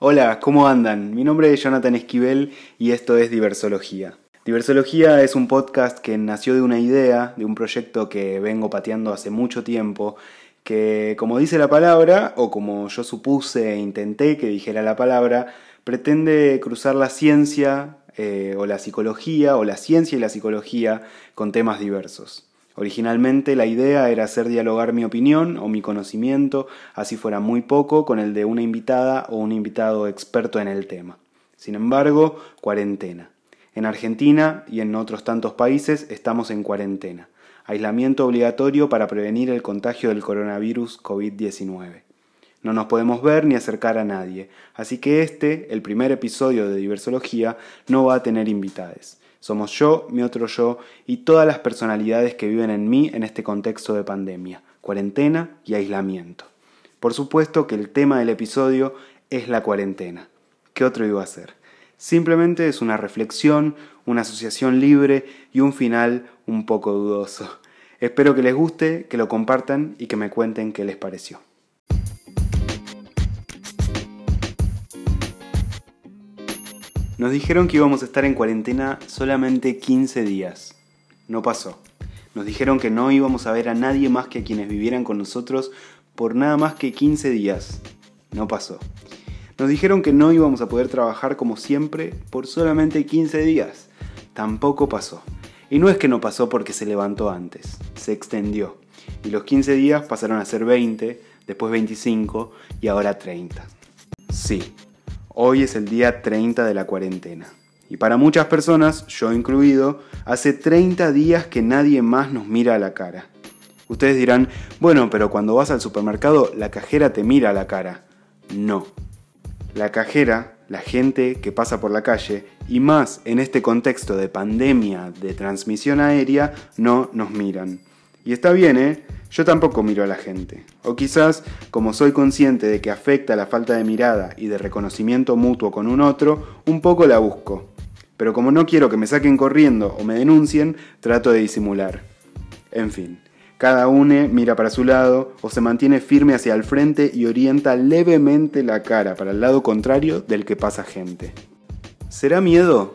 Hola, ¿cómo andan? Mi nombre es Jonathan Esquivel y esto es Diversología. Diversología es un podcast que nació de una idea, de un proyecto que vengo pateando hace mucho tiempo, que como dice la palabra, o como yo supuse e intenté que dijera la palabra, pretende cruzar la ciencia eh, o la psicología, o la ciencia y la psicología con temas diversos. Originalmente la idea era hacer dialogar mi opinión o mi conocimiento, así fuera muy poco, con el de una invitada o un invitado experto en el tema. Sin embargo, cuarentena. En Argentina y en otros tantos países estamos en cuarentena. Aislamiento obligatorio para prevenir el contagio del coronavirus COVID-19. No nos podemos ver ni acercar a nadie, así que este, el primer episodio de Diversología, no va a tener invitades. Somos yo, mi otro yo y todas las personalidades que viven en mí en este contexto de pandemia, cuarentena y aislamiento. Por supuesto que el tema del episodio es la cuarentena. ¿Qué otro iba a ser? Simplemente es una reflexión, una asociación libre y un final un poco dudoso. Espero que les guste, que lo compartan y que me cuenten qué les pareció. Nos dijeron que íbamos a estar en cuarentena solamente 15 días. No pasó. Nos dijeron que no íbamos a ver a nadie más que a quienes vivieran con nosotros por nada más que 15 días. No pasó. Nos dijeron que no íbamos a poder trabajar como siempre por solamente 15 días. Tampoco pasó. Y no es que no pasó porque se levantó antes, se extendió. Y los 15 días pasaron a ser 20, después 25 y ahora 30. Sí, Hoy es el día 30 de la cuarentena. Y para muchas personas, yo incluido, hace 30 días que nadie más nos mira a la cara. Ustedes dirán, bueno, pero cuando vas al supermercado, la cajera te mira a la cara. No. La cajera, la gente que pasa por la calle, y más en este contexto de pandemia de transmisión aérea, no nos miran. Y está bien, ¿eh? Yo tampoco miro a la gente. O quizás, como soy consciente de que afecta la falta de mirada y de reconocimiento mutuo con un otro, un poco la busco. Pero como no quiero que me saquen corriendo o me denuncien, trato de disimular. En fin, cada uno mira para su lado o se mantiene firme hacia el frente y orienta levemente la cara para el lado contrario del que pasa gente. ¿Será miedo?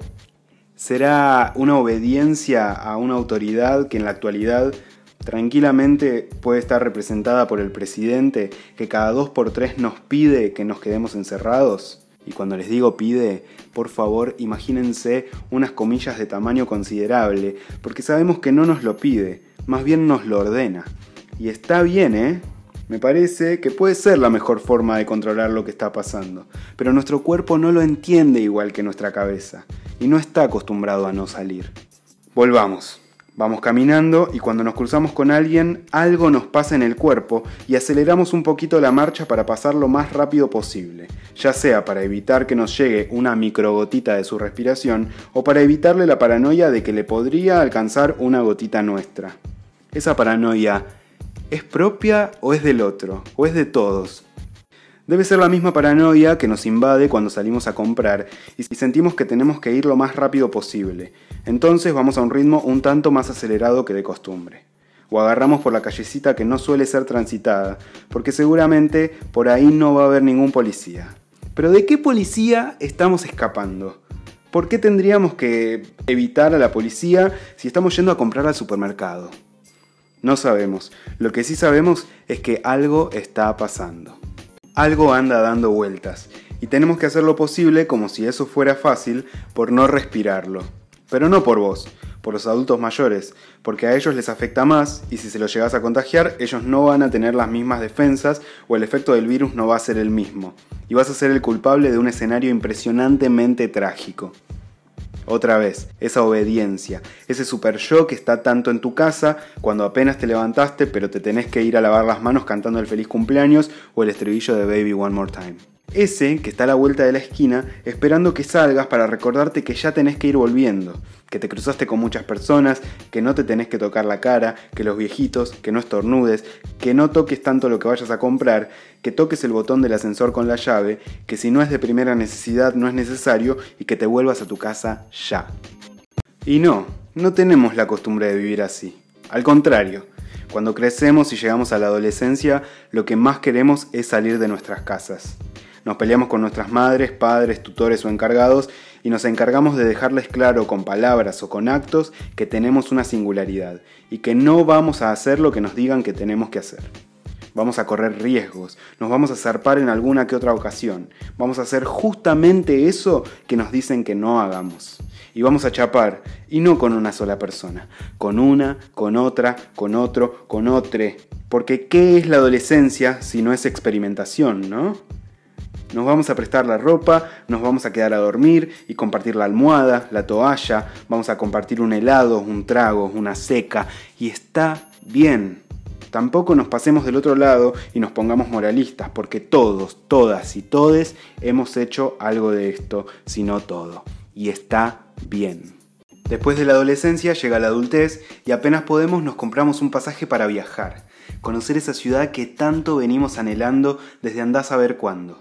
¿Será una obediencia a una autoridad que en la actualidad tranquilamente puede estar representada por el presidente que cada dos por tres nos pide que nos quedemos encerrados. Y cuando les digo pide, por favor imagínense unas comillas de tamaño considerable, porque sabemos que no nos lo pide, más bien nos lo ordena. Y está bien, ¿eh? Me parece que puede ser la mejor forma de controlar lo que está pasando, pero nuestro cuerpo no lo entiende igual que nuestra cabeza, y no está acostumbrado a no salir. Volvamos. Vamos caminando y cuando nos cruzamos con alguien, algo nos pasa en el cuerpo y aceleramos un poquito la marcha para pasar lo más rápido posible, ya sea para evitar que nos llegue una microgotita de su respiración o para evitarle la paranoia de que le podría alcanzar una gotita nuestra. Esa paranoia, ¿es propia o es del otro? ¿O es de todos? Debe ser la misma paranoia que nos invade cuando salimos a comprar y sentimos que tenemos que ir lo más rápido posible. Entonces vamos a un ritmo un tanto más acelerado que de costumbre. O agarramos por la callecita que no suele ser transitada, porque seguramente por ahí no va a haber ningún policía. Pero ¿de qué policía estamos escapando? ¿Por qué tendríamos que evitar a la policía si estamos yendo a comprar al supermercado? No sabemos. Lo que sí sabemos es que algo está pasando. Algo anda dando vueltas y tenemos que hacer lo posible como si eso fuera fácil por no respirarlo. Pero no por vos, por los adultos mayores, porque a ellos les afecta más y si se lo llegas a contagiar, ellos no van a tener las mismas defensas o el efecto del virus no va a ser el mismo. Y vas a ser el culpable de un escenario impresionantemente trágico. Otra vez, esa obediencia, ese super yo que está tanto en tu casa cuando apenas te levantaste pero te tenés que ir a lavar las manos cantando el feliz cumpleaños o el estribillo de Baby One More Time. Ese que está a la vuelta de la esquina esperando que salgas para recordarte que ya tenés que ir volviendo, que te cruzaste con muchas personas, que no te tenés que tocar la cara, que los viejitos, que no estornudes, que no toques tanto lo que vayas a comprar, que toques el botón del ascensor con la llave, que si no es de primera necesidad no es necesario y que te vuelvas a tu casa ya. Y no, no tenemos la costumbre de vivir así. Al contrario, Cuando crecemos y llegamos a la adolescencia, lo que más queremos es salir de nuestras casas. Nos peleamos con nuestras madres, padres, tutores o encargados y nos encargamos de dejarles claro con palabras o con actos que tenemos una singularidad y que no vamos a hacer lo que nos digan que tenemos que hacer. Vamos a correr riesgos, nos vamos a zarpar en alguna que otra ocasión, vamos a hacer justamente eso que nos dicen que no hagamos. Y vamos a chapar, y no con una sola persona, con una, con otra, con otro, con otro. Porque ¿qué es la adolescencia si no es experimentación, no? Nos vamos a prestar la ropa, nos vamos a quedar a dormir y compartir la almohada, la toalla, vamos a compartir un helado, un trago, una seca, y está bien. Tampoco nos pasemos del otro lado y nos pongamos moralistas, porque todos, todas y todes hemos hecho algo de esto, si no todo. Y está bien. Después de la adolescencia llega la adultez y apenas podemos nos compramos un pasaje para viajar, conocer esa ciudad que tanto venimos anhelando desde andás a ver cuándo.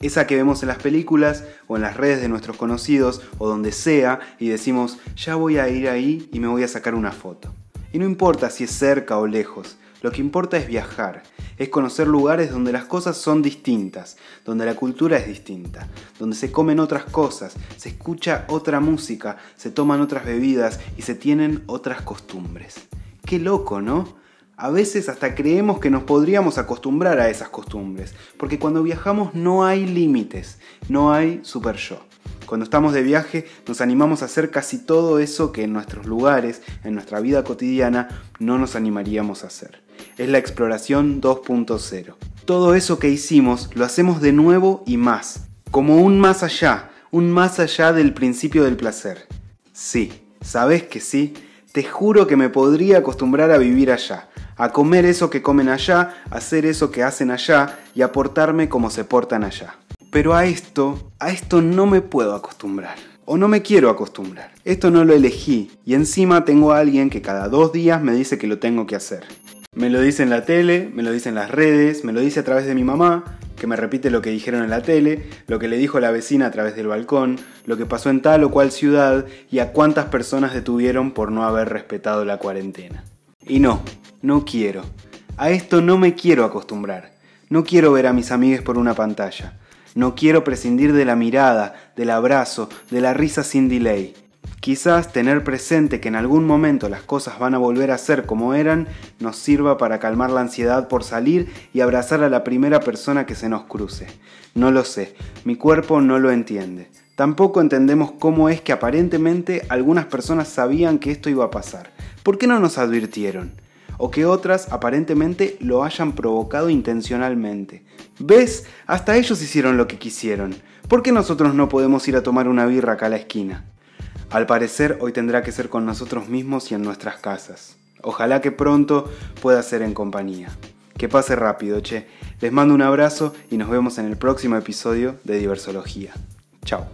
Esa que vemos en las películas o en las redes de nuestros conocidos o donde sea y decimos, ya voy a ir ahí y me voy a sacar una foto. Y no importa si es cerca o lejos, lo que importa es viajar, es conocer lugares donde las cosas son distintas, donde la cultura es distinta, donde se comen otras cosas, se escucha otra música, se toman otras bebidas y se tienen otras costumbres. Qué loco, ¿no? A veces hasta creemos que nos podríamos acostumbrar a esas costumbres, porque cuando viajamos no hay límites, no hay super yo. Cuando estamos de viaje nos animamos a hacer casi todo eso que en nuestros lugares, en nuestra vida cotidiana, no nos animaríamos a hacer. Es la exploración 2.0. Todo eso que hicimos lo hacemos de nuevo y más, como un más allá, un más allá del principio del placer. Sí, ¿sabes que sí? Te juro que me podría acostumbrar a vivir allá, a comer eso que comen allá, a hacer eso que hacen allá y a portarme como se portan allá. Pero a esto, a esto no me puedo acostumbrar. O no me quiero acostumbrar. Esto no lo elegí y encima tengo a alguien que cada dos días me dice que lo tengo que hacer. Me lo dice en la tele, me lo dice en las redes, me lo dice a través de mi mamá, que me repite lo que dijeron en la tele, lo que le dijo la vecina a través del balcón, lo que pasó en tal o cual ciudad y a cuántas personas detuvieron por no haber respetado la cuarentena. Y no, no quiero. A esto no me quiero acostumbrar. No quiero ver a mis amigues por una pantalla. No quiero prescindir de la mirada, del abrazo, de la risa sin delay. Quizás tener presente que en algún momento las cosas van a volver a ser como eran nos sirva para calmar la ansiedad por salir y abrazar a la primera persona que se nos cruce. No lo sé, mi cuerpo no lo entiende. Tampoco entendemos cómo es que aparentemente algunas personas sabían que esto iba a pasar. ¿Por qué no nos advirtieron? o que otras aparentemente lo hayan provocado intencionalmente. ¿Ves? Hasta ellos hicieron lo que quisieron. ¿Por qué nosotros no podemos ir a tomar una birra acá a la esquina? Al parecer hoy tendrá que ser con nosotros mismos y en nuestras casas. Ojalá que pronto pueda ser en compañía. Que pase rápido, che. Les mando un abrazo y nos vemos en el próximo episodio de Diversología. Chao.